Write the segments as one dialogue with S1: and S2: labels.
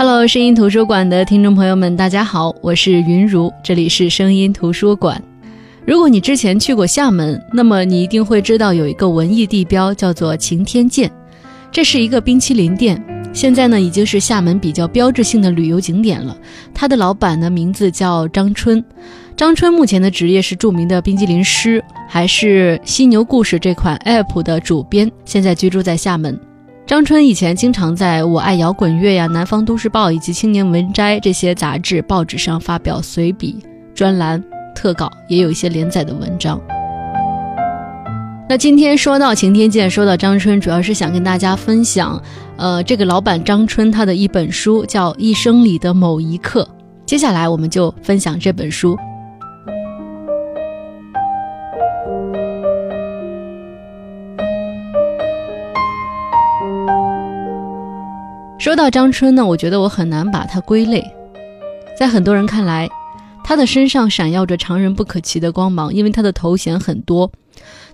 S1: Hello，声音图书馆的听众朋友们，大家好，我是云如，这里是声音图书馆。如果你之前去过厦门，那么你一定会知道有一个文艺地标叫做擎天剑，这是一个冰淇淋店，现在呢已经是厦门比较标志性的旅游景点了。它的老板的名字叫张春，张春目前的职业是著名的冰激凌师，还是《犀牛故事》这款 App 的主编，现在居住在厦门。张春以前经常在我爱摇滚乐呀、南方都市报以及青年文摘这些杂志、报纸上发表随笔、专栏、特稿，也有一些连载的文章。那今天说到擎天剑，说到张春，主要是想跟大家分享，呃，这个老板张春他的一本书叫《一生里的某一刻》。接下来我们就分享这本书。说到张春呢，我觉得我很难把他归类。在很多人看来，他的身上闪耀着常人不可及的光芒，因为他的头衔很多。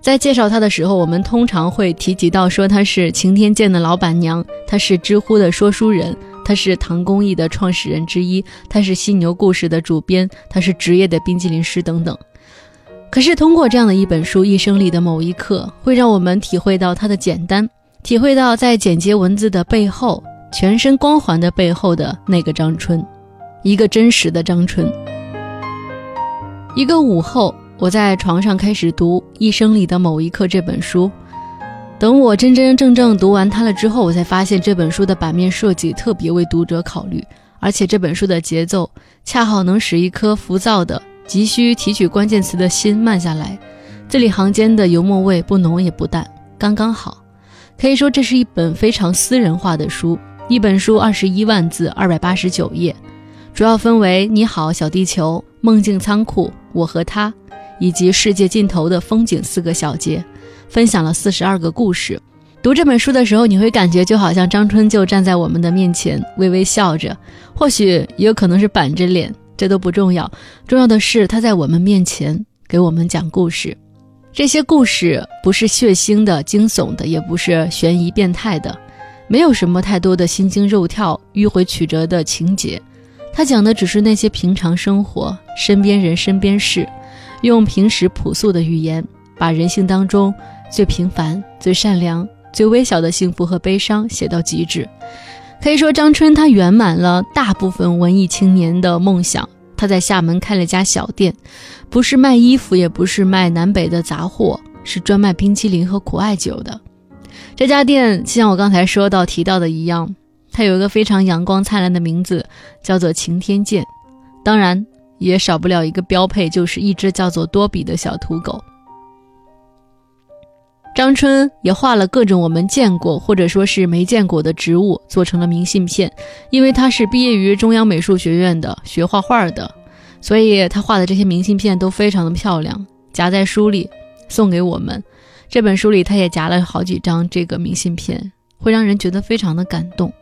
S1: 在介绍他的时候，我们通常会提及到说他是擎天剑的老板娘，他是知乎的说书人，他是唐公益的创始人之一，他是犀牛故事的主编，他是职业的冰激凌师等等。可是通过这样的一本书《一生里的某一刻》，会让我们体会到他的简单，体会到在简洁文字的背后。全身光环的背后的那个张春，一个真实的张春。一个午后，我在床上开始读《一生里的某一刻》这本书。等我真真正正读完它了之后，我才发现这本书的版面设计特别为读者考虑，而且这本书的节奏恰好能使一颗浮躁的、急需提取关键词的心慢下来。字里行间的油墨味不浓也不淡，刚刚好。可以说，这是一本非常私人化的书。一本书二十一万字，二百八十九页，主要分为《你好，小地球》《梦境仓库》《我和他》以及世界尽头的风景四个小节，分享了四十二个故事。读这本书的时候，你会感觉就好像张春就站在我们的面前，微微笑着，或许也有可能是板着脸，这都不重要。重要的是他在我们面前给我们讲故事。这些故事不是血腥的、惊悚的，也不是悬疑变态的。没有什么太多的心惊肉跳、迂回曲折的情节，他讲的只是那些平常生活、身边人、身边事，用平时朴素的语言，把人性当中最平凡、最善良、最微小的幸福和悲伤写到极致。可以说，张春他圆满了大部分文艺青年的梦想。他在厦门开了家小店，不是卖衣服，也不是卖南北的杂货，是专卖冰淇淋和苦艾酒的。这家店就像我刚才说到提到的一样，它有一个非常阳光灿烂的名字，叫做擎天剑。当然，也少不了一个标配，就是一只叫做多比的小土狗。张春也画了各种我们见过或者说是没见过的植物，做成了明信片。因为他是毕业于中央美术学院的，学画画的，所以他画的这些明信片都非常的漂亮，夹在书里送给我们。这本书里，他也夹了好几张这个明信片，会让人觉得非常的感动。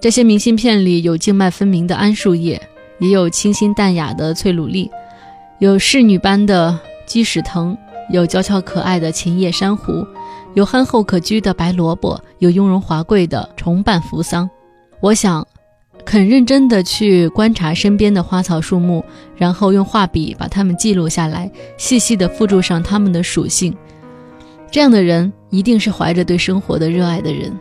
S1: 这些明信片里有静脉分明的桉树叶，也有清新淡雅的翠鲁丽，有仕女般的鸡屎藤，有娇俏可爱的琴叶珊瑚，有憨厚可掬的白萝卜，有雍容华贵的重瓣扶桑。我想。很认真地去观察身边的花草树木，然后用画笔把它们记录下来，细细地附注上它们的属性。这样的人一定是怀着对生活的热爱的人。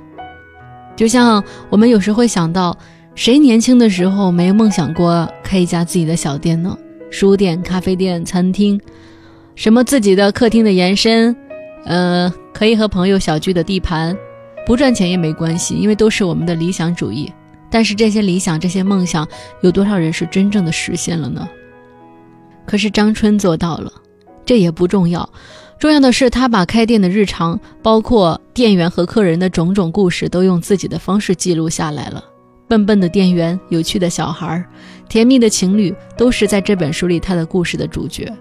S1: 就像我们有时会想到，谁年轻的时候没有梦想过开一家自己的小店呢？书店、咖啡店、餐厅，什么自己的客厅的延伸，呃，可以和朋友小聚的地盘，不赚钱也没关系，因为都是我们的理想主义。但是这些理想、这些梦想，有多少人是真正的实现了呢？可是张春做到了，这也不重要，重要的是他把开店的日常，包括店员和客人的种种故事，都用自己的方式记录下来了。笨笨的店员、有趣的小孩、甜蜜的情侣，都是在这本书里他的故事的主角。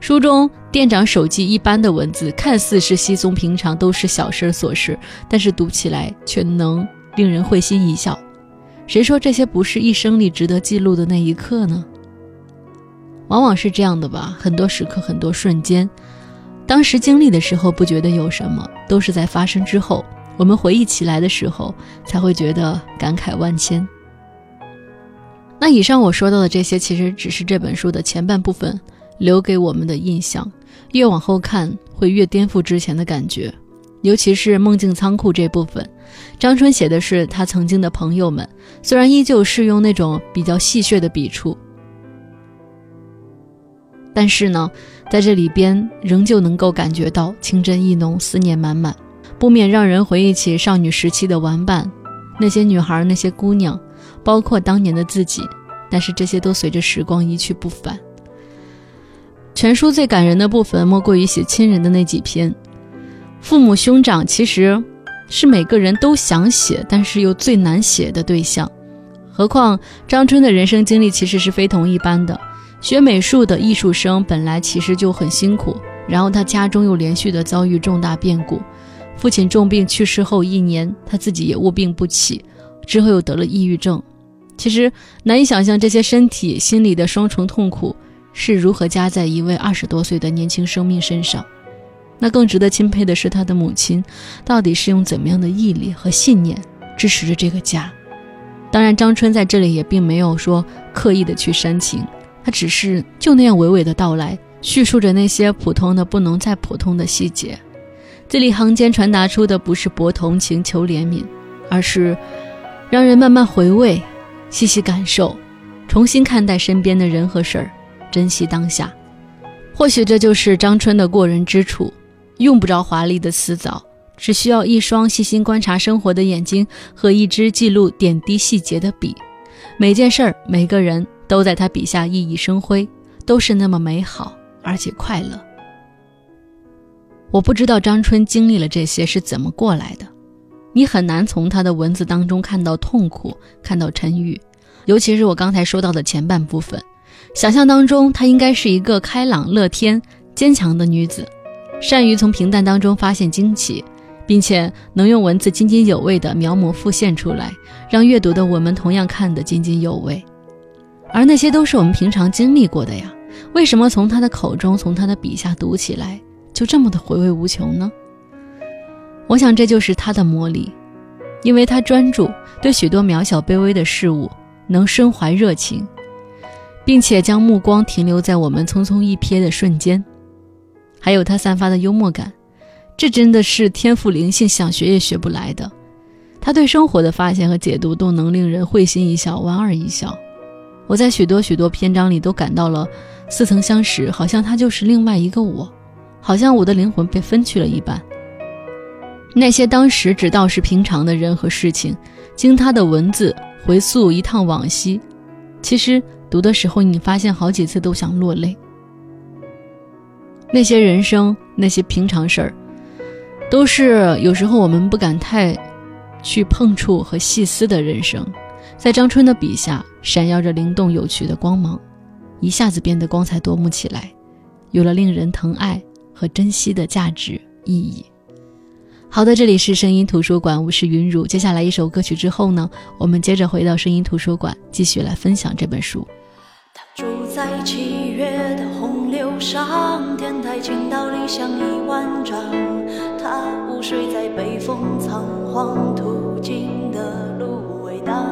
S1: 书中店长手记一般的文字，看似是稀松平常，都是小事琐事，但是读起来却能令人会心一笑。谁说这些不是一生里值得记录的那一刻呢？往往是这样的吧，很多时刻，很多瞬间，当时经历的时候不觉得有什么，都是在发生之后，我们回忆起来的时候，才会觉得感慨万千。那以上我说到的这些，其实只是这本书的前半部分留给我们的印象。越往后看，会越颠覆之前的感觉。尤其是梦境仓库这部分，张春写的是他曾经的朋友们，虽然依旧是用那种比较戏谑的笔触，但是呢，在这里边仍旧能够感觉到情真意浓、思念满满，不免让人回忆起少女时期的玩伴，那些女孩、那些姑娘，包括当年的自己。但是这些都随着时光一去不返。全书最感人的部分，莫过于写亲人的那几篇。父母兄长其实是每个人都想写，但是又最难写的对象。何况张春的人生经历其实是非同一般的。学美术的艺术生本来其实就很辛苦，然后他家中又连续的遭遇重大变故，父亲重病去世后一年，他自己也卧病不起，之后又得了抑郁症。其实难以想象这些身体、心理的双重痛苦是如何加在一位二十多岁的年轻生命身上。那更值得钦佩的是，他的母亲到底是用怎么样的毅力和信念支持着这个家。当然，张春在这里也并没有说刻意的去煽情，他只是就那样娓娓的道来，叙述着那些普通的不能再普通的细节。字里行间传达出的不是博同情、求怜悯，而是让人慢慢回味。细细感受，重新看待身边的人和事儿，珍惜当下。或许这就是张春的过人之处，用不着华丽的辞藻，只需要一双细心观察生活的眼睛和一支记录点滴细节的笔。每件事儿、每个人都在他笔下熠熠生辉，都是那么美好而且快乐。我不知道张春经历了这些是怎么过来的。你很难从他的文字当中看到痛苦，看到沉郁，尤其是我刚才说到的前半部分。想象当中，她应该是一个开朗、乐天、坚强的女子，善于从平淡当中发现惊奇，并且能用文字津津有味地描摹复现出来，让阅读的我们同样看得津津有味。而那些都是我们平常经历过的呀，为什么从他的口中，从他的笔下读起来就这么的回味无穷呢？我想这就是他的魔力，因为他专注对许多渺小卑微的事物能深怀热情，并且将目光停留在我们匆匆一瞥的瞬间，还有他散发的幽默感，这真的是天赋灵性，想学也学不来的。他对生活的发现和解读都能令人会心一笑，莞尔一笑。我在许多许多篇章里都感到了似曾相识，好像他就是另外一个我，好像我的灵魂被分去了一半。那些当时只道是平常的人和事情，经他的文字回溯一趟往昔，其实读的时候你发现好几次都想落泪。那些人生，那些平常事儿，都是有时候我们不敢太去碰触和细思的人生，在张春的笔下闪耀着灵动有趣的光芒，一下子变得光彩夺目起来，有了令人疼爱和珍惜的价值意义。好的，这里是声音图书馆，我是云如。接下来一首歌曲之后呢，我们接着回到声音图书馆，继续来分享这本书。
S2: 他住在七月的上，天台倾倒理想一万丈。他午睡在北风仓皇途经的芦苇荡。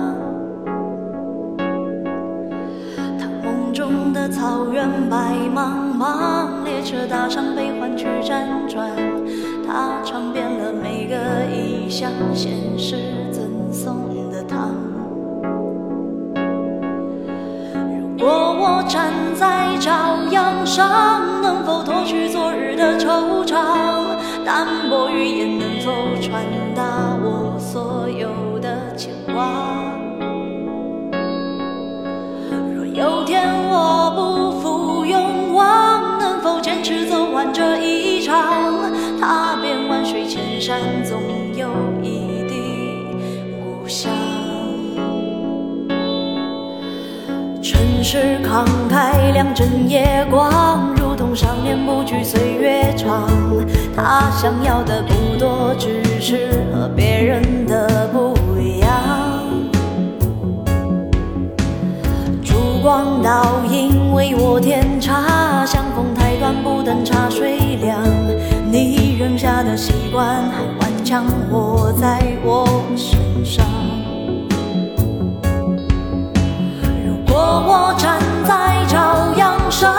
S2: 他梦中的草原白茫茫，列车搭上悲欢去辗转。他尝遍了每个异乡现实赠送的糖。如果我站在朝阳上，能否脱去昨日的惆怅？淡薄语言是慷慨两枕夜光，如同少年不惧岁月长。他想要的不多，只是和别人的不一样。烛光倒影为我添茶，相逢太短，不等茶水凉。你扔下的习惯还顽强活。在我身上。我站在朝阳上，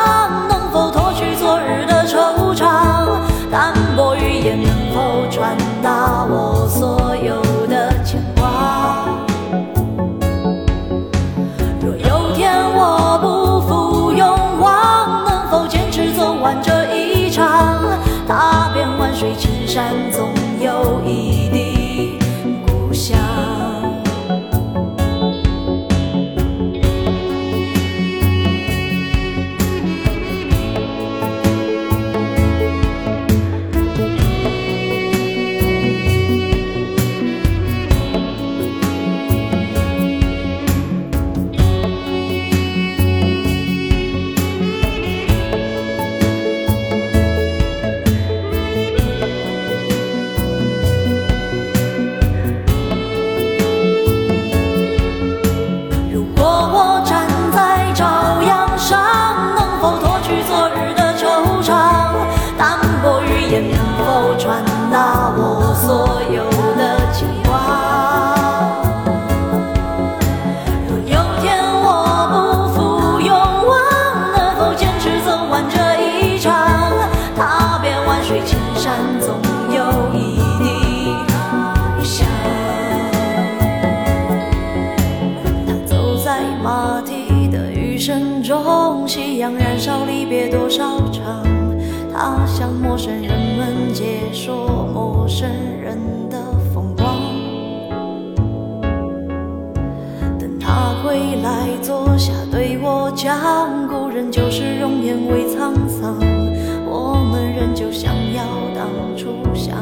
S2: 多少场。他向陌生人们解说陌生人的风光。等他归来坐下对我讲，故人旧时容颜未沧桑，我们仍旧想要当初想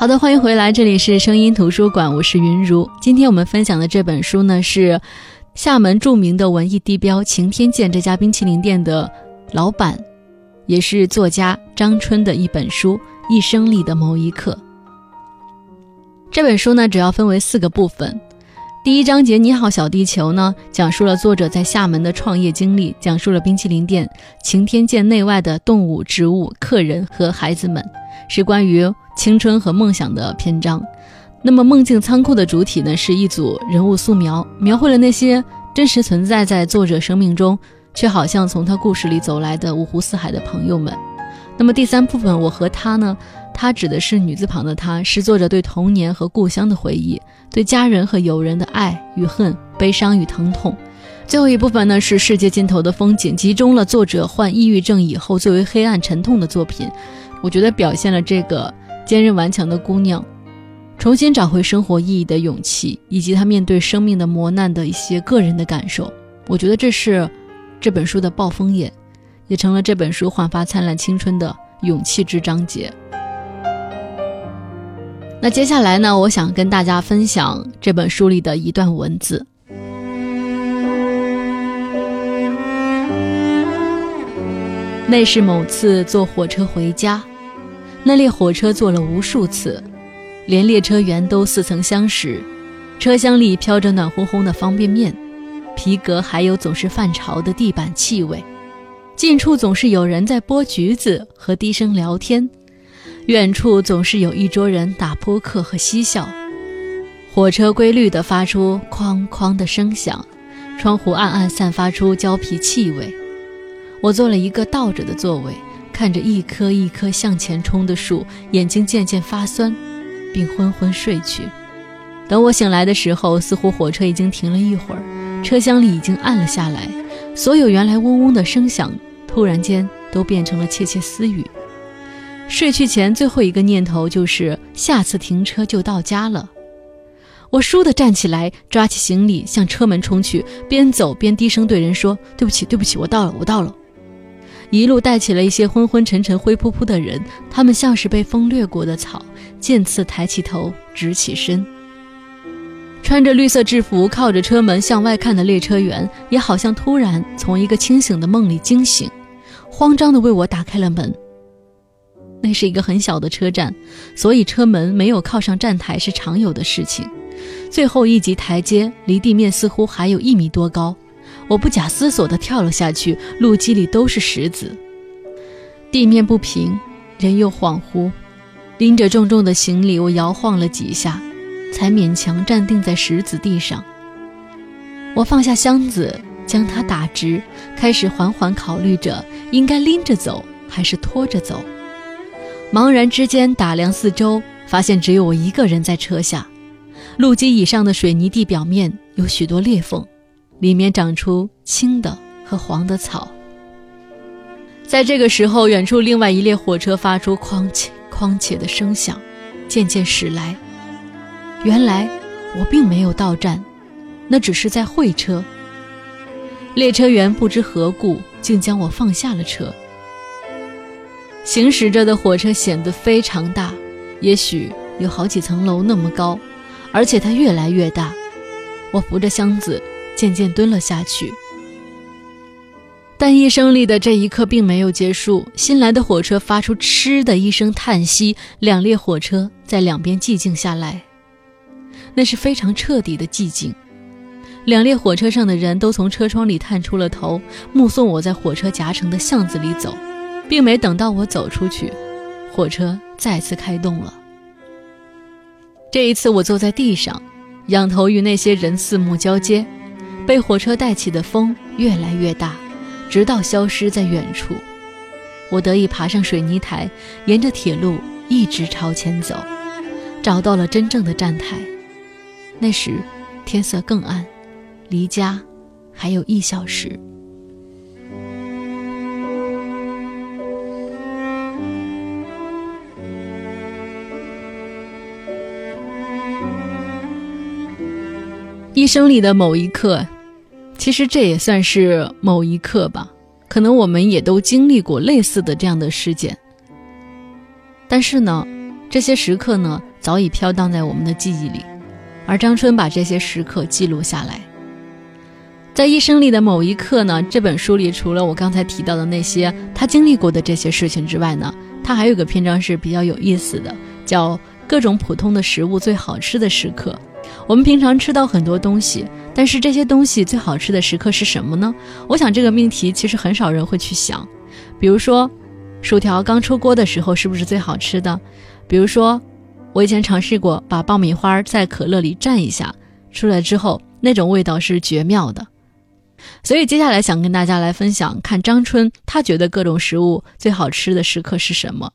S1: 好的，欢迎回来，这里是声音图书馆，我是云如。今天我们分享的这本书呢，是厦门著名的文艺地标晴天见这家冰淇淋店的老板，也是作家张春的一本书《一生里的某一刻》。这本书呢，主要分为四个部分。第一章节《你好，小地球》呢，讲述了作者在厦门的创业经历，讲述了冰淇淋店晴天见内外的动物、植物、客人和孩子们，是关于青春和梦想的篇章。那么，梦境仓库的主体呢，是一组人物素描，描绘了那些真实存在在作者生命中，却好像从他故事里走来的五湖四海的朋友们。那么第三部分，我和他呢？他指的是女字旁的他，是作者对童年和故乡的回忆，对家人和友人的爱与恨、悲伤与疼痛。最后一部分呢，是世界尽头的风景，集中了作者患抑郁症以后最为黑暗沉痛的作品。我觉得表现了这个坚韧顽强的姑娘，重新找回生活意义的勇气，以及她面对生命的磨难的一些个人的感受。我觉得这是这本书的暴风眼，也成了这本书焕发灿烂青春的勇气之章节。那接下来呢，我想跟大家分享这本书里的一段文字。那是某次坐火车回家，那列火车坐了无数次，连列车员都似曾相识。车厢里飘着暖烘烘的方便面，皮革还有总是泛潮的地板气味。近处总是有人在剥橘子和低声聊天。远处总是有一桌人打扑克和嬉笑，火车规律地发出哐哐的声响，窗户暗暗散发出胶皮气味。我坐了一个倒着的座位，看着一棵一棵向前冲的树，眼睛渐渐发酸，并昏昏睡去。等我醒来的时候，似乎火车已经停了一会儿，车厢里已经暗了下来，所有原来嗡嗡的声响，突然间都变成了窃窃私语。睡去前最后一个念头就是下次停车就到家了。我倏地站起来，抓起行李向车门冲去，边走边低声对人说：“对不起，对不起，我到了，我到了。”一路带起了一些昏昏沉沉、灰扑扑的人，他们像是被风掠过的草，渐次抬起头，直起身。穿着绿色制服、靠着车门向外看的列车员，也好像突然从一个清醒的梦里惊醒，慌张地为我打开了门。那是一个很小的车站，所以车门没有靠上站台是常有的事情。最后一级台阶离地面似乎还有一米多高，我不假思索地跳了下去，路基里都是石子，地面不平，人又恍惚，拎着重重的行李，我摇晃了几下，才勉强站定在石子地上。我放下箱子，将它打直，开始缓缓考虑着应该拎着走还是拖着走。茫然之间打量四周，发现只有我一个人在车下。路基以上的水泥地表面有许多裂缝，里面长出青的和黄的草。在这个时候，远处另外一列火车发出哐切哐切的声响，渐渐驶来。原来我并没有到站。那只是在会车，列车员不知何故，竟将我放下了车。行驶着的火车显得非常大，也许有好几层楼那么高，而且它越来越大。我扶着箱子，渐渐蹲了下去。但一声里的这一刻并没有结束，新来的火车发出“嗤”的一声叹息，两列火车在两边寂静下来，那是非常彻底的寂静。两列火车上的人都从车窗里探出了头，目送我在火车夹层的巷子里走，并没等到我走出去，火车再次开动了。这一次，我坐在地上，仰头与那些人四目交接，被火车带起的风越来越大，直到消失在远处。我得以爬上水泥台，沿着铁路一直朝前走，找到了真正的站台。那时，天色更暗。离家还有一小时。一生里的某一刻，其实这也算是某一刻吧。可能我们也都经历过类似的这样的事件，但是呢，这些时刻呢，早已飘荡在我们的记忆里，而张春把这些时刻记录下来。在一生里的某一刻呢，这本书里除了我刚才提到的那些他经历过的这些事情之外呢，他还有个篇章是比较有意思的，叫各种普通的食物最好吃的时刻。我们平常吃到很多东西，但是这些东西最好吃的时刻是什么呢？我想这个命题其实很少人会去想。比如说，薯条刚出锅的时候是不是最好吃的？比如说，我以前尝试过把爆米花在可乐里蘸一下，出来之后那种味道是绝妙的。所以接下来想跟大家来分享，看张春他觉得各种食物最好吃的时刻是什么。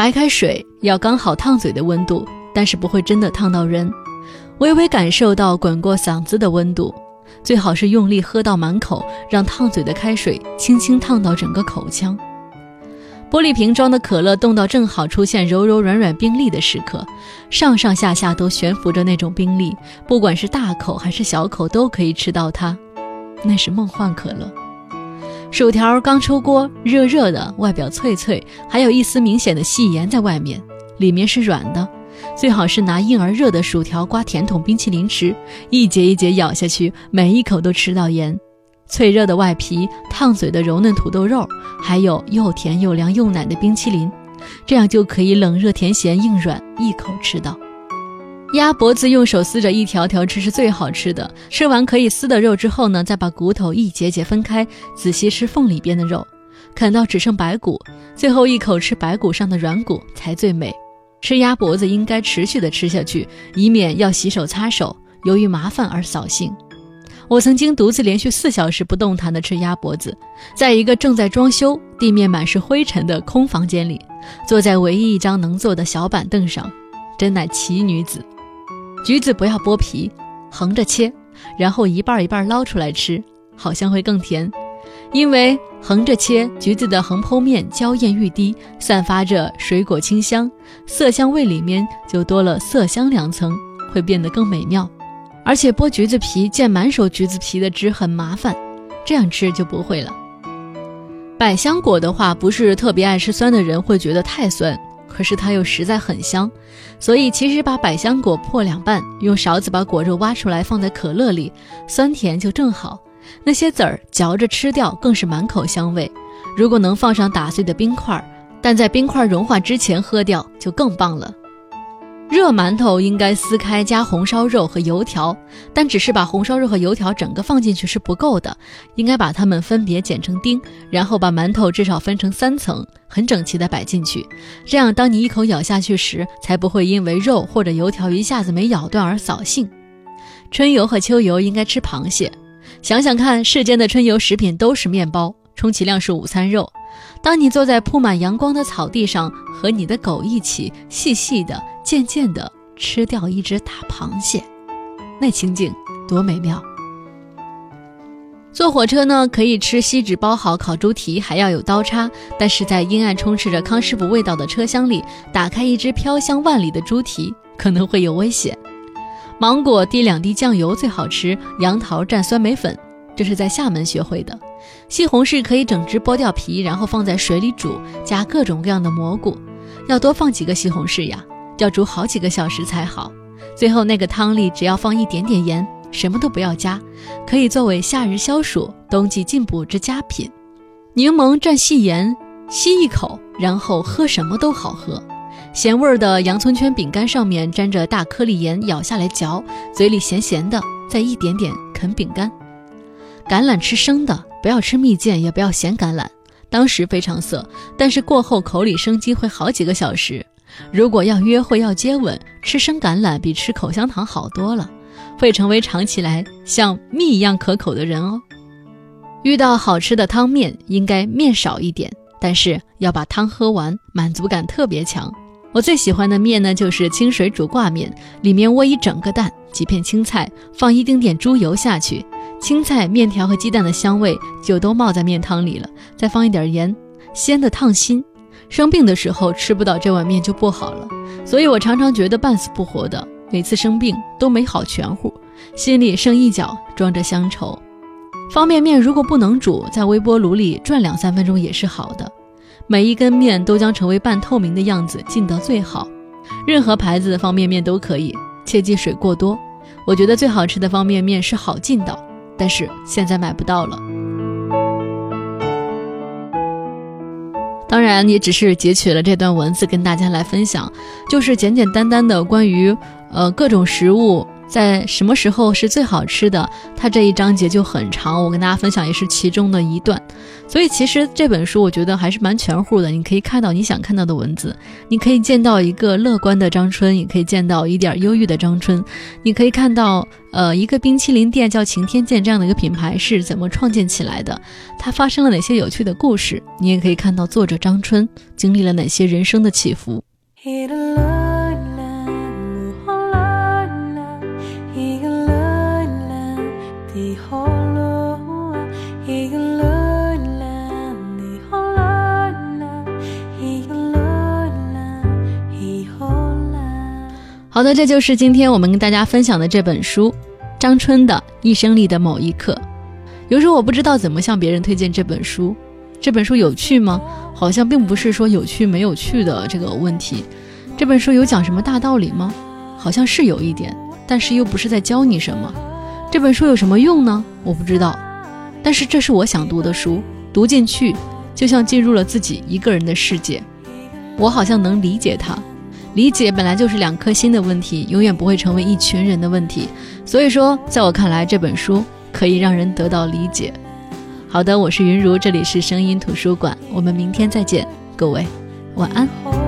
S1: 白开水要刚好烫嘴的温度，但是不会真的烫到人，微微感受到滚过嗓子的温度，最好是用力喝到满口，让烫嘴的开水轻轻烫到整个口腔。玻璃瓶装的可乐冻到正好出现柔柔软软冰粒的时刻，上上下下都悬浮着那种冰粒，不管是大口还是小口都可以吃到它，那是梦幻可乐。薯条刚出锅，热热的，外表脆脆，还有一丝明显的细盐在外面，里面是软的，最好是拿硬而热的薯条刮甜筒冰淇淋吃，一节一节咬下去，每一口都吃到盐。脆热的外皮，烫嘴的柔嫩土豆肉，还有又甜又凉又奶的冰淇淋，这样就可以冷热甜咸硬软一口吃到。鸭脖子用手撕着一条条吃是最好吃的，吃完可以撕的肉之后呢，再把骨头一节节分开，仔细吃缝里边的肉，啃到只剩白骨，最后一口吃白骨上的软骨才最美。吃鸭脖子应该持续的吃下去，以免要洗手擦手，由于麻烦而扫兴。我曾经独自连续四小时不动弹地吃鸭脖子，在一个正在装修、地面满是灰尘的空房间里，坐在唯一一张能坐的小板凳上，真乃奇女子。橘子不要剥皮，横着切，然后一半一半捞出来吃，好像会更甜。因为横着切，橘子的横剖面娇艳欲滴，散发着水果清香，色香味里面就多了色香两层，会变得更美妙。而且剥橘子皮见满手橘子皮的汁很麻烦，这样吃就不会了。百香果的话，不是特别爱吃酸的人会觉得太酸，可是它又实在很香，所以其实把百香果破两半，用勺子把果肉挖出来放在可乐里，酸甜就正好。那些籽儿嚼着吃掉更是满口香味。如果能放上打碎的冰块，但在冰块融化之前喝掉就更棒了。热馒头应该撕开加红烧肉和油条，但只是把红烧肉和油条整个放进去是不够的，应该把它们分别剪成丁，然后把馒头至少分成三层，很整齐的摆进去。这样，当你一口咬下去时，才不会因为肉或者油条一下子没咬断而扫兴。春游和秋游应该吃螃蟹，想想看，世间的春游食品都是面包，充其量是午餐肉。当你坐在铺满阳光的草地上，和你的狗一起细细的、渐渐的吃掉一只大螃蟹，那情景多美妙！坐火车呢，可以吃锡纸包好烤猪蹄，还要有刀叉。但是在阴暗、充斥着康师傅味道的车厢里，打开一只飘香万里的猪蹄，可能会有危险。芒果滴两滴酱油最好吃，杨桃蘸酸梅粉，这是在厦门学会的。西红柿可以整只剥掉皮，然后放在水里煮，加各种各样的蘑菇，要多放几个西红柿呀，要煮好几个小时才好。最后那个汤里只要放一点点盐，什么都不要加，可以作为夏日消暑、冬季进补之佳品。柠檬蘸细盐，吸一口，然后喝什么都好喝。咸味儿的洋葱圈饼干上面沾着大颗粒盐，咬下来嚼，嘴里咸咸的，再一点点啃饼干。橄榄吃生的。不要吃蜜饯，也不要咸橄榄。当时非常涩，但是过后口里生机会好几个小时。如果要约会要接吻，吃生橄榄比吃口香糖好多了，会成为尝起来像蜜一样可口的人哦。遇到好吃的汤面，应该面少一点，但是要把汤喝完，满足感特别强。我最喜欢的面呢，就是清水煮挂面，里面窝一整个蛋，几片青菜，放一丁点猪油下去。青菜、面条和鸡蛋的香味就都冒在面汤里了，再放一点盐，鲜的烫心。生病的时候吃不到这碗面就不好了，所以我常常觉得半死不活的。每次生病都没好全乎，心里剩一角装着乡愁。方便面如果不能煮，在微波炉里转两三分钟也是好的。每一根面都将成为半透明的样子，浸得最好。任何牌子的方便面都可以，切忌水过多。我觉得最好吃的方便面是好劲道。但是现在买不到了。当然，也只是截取了这段文字跟大家来分享，就是简简单单的关于呃各种食物。在什么时候是最好吃的？它这一章节就很长，我跟大家分享也是其中的一段。所以其实这本书我觉得还是蛮全乎的，你可以看到你想看到的文字，你可以见到一个乐观的张春，也可以见到一点忧郁的张春，你可以看到呃一个冰淇淋店叫晴天见这样的一个品牌是怎么创建起来的，它发生了哪些有趣的故事，你也可以看到作者张春经历了哪些人生的起伏。好的，这就是今天我们跟大家分享的这本书，张春的一生里的某一刻。有时候我不知道怎么向别人推荐这本书。这本书有趣吗？好像并不是说有趣没有趣的这个问题。这本书有讲什么大道理吗？好像是有一点，但是又不是在教你什么。这本书有什么用呢？我不知道。但是这是我想读的书，读进去就像进入了自己一个人的世界。我好像能理解它。理解本来就是两颗心的问题，永远不会成为一群人的问题。所以说，在我看来，这本书可以让人得到理解。好的，我是云如，这里是声音图书馆，我们明天再见，各位晚安。